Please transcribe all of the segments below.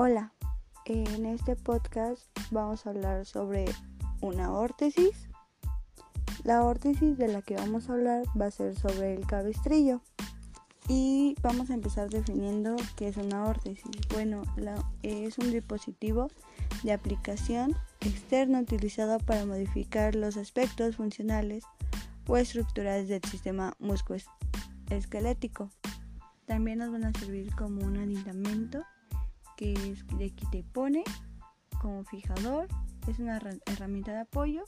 Hola, en este podcast vamos a hablar sobre una órtesis. La órtesis de la que vamos a hablar va a ser sobre el cabestrillo. Y vamos a empezar definiendo qué es una órtesis. Bueno, es un dispositivo de aplicación externo utilizado para modificar los aspectos funcionales o estructurales del sistema musculoesquelético. También nos van a servir como un aditamento que es de que te pone como fijador, es una herramienta de apoyo,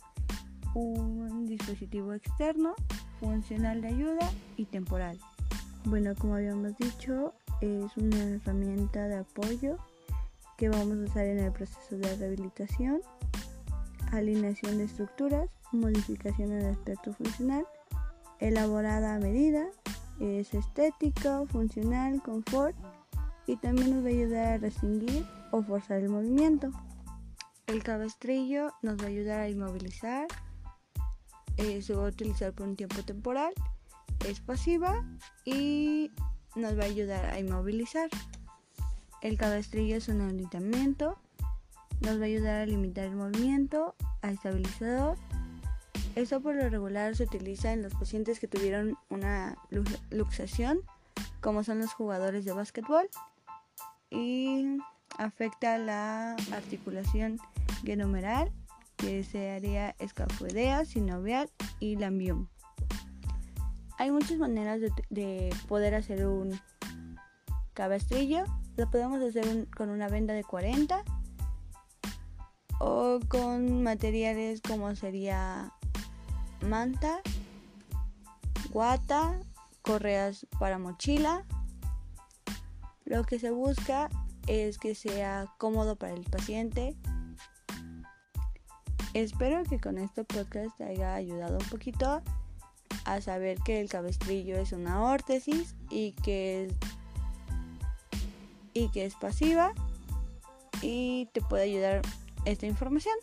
un dispositivo externo, funcional de ayuda y temporal. Bueno, como habíamos dicho, es una herramienta de apoyo que vamos a usar en el proceso de rehabilitación, alineación de estructuras, modificación del aspecto funcional, elaborada a medida, es estético, funcional, confort y también nos va a ayudar a restringir o forzar el movimiento. El cabestrillo nos va a ayudar a inmovilizar, eh, se va a utilizar por un tiempo temporal, es pasiva y nos va a ayudar a inmovilizar. El cabestrillo es un aditamiento, nos va a ayudar a limitar el movimiento, a estabilizador. Esto por lo regular se utiliza en los pacientes que tuvieron una luxación, como son los jugadores de básquetbol y afecta la articulación genomeral, que sería escafoidea, sinovial y lambium. Hay muchas maneras de, poder hacer un cabestrillo. Lo podemos hacer con una venda de 40 o con materiales como sería manta, guata, correas para mochila, lo que se busca es que sea cómodo para el paciente. Espero que con este podcast te haya ayudado un poquito a saber que el cabestrillo es una órtesis y que es, y que es pasiva y te puede ayudar esta información.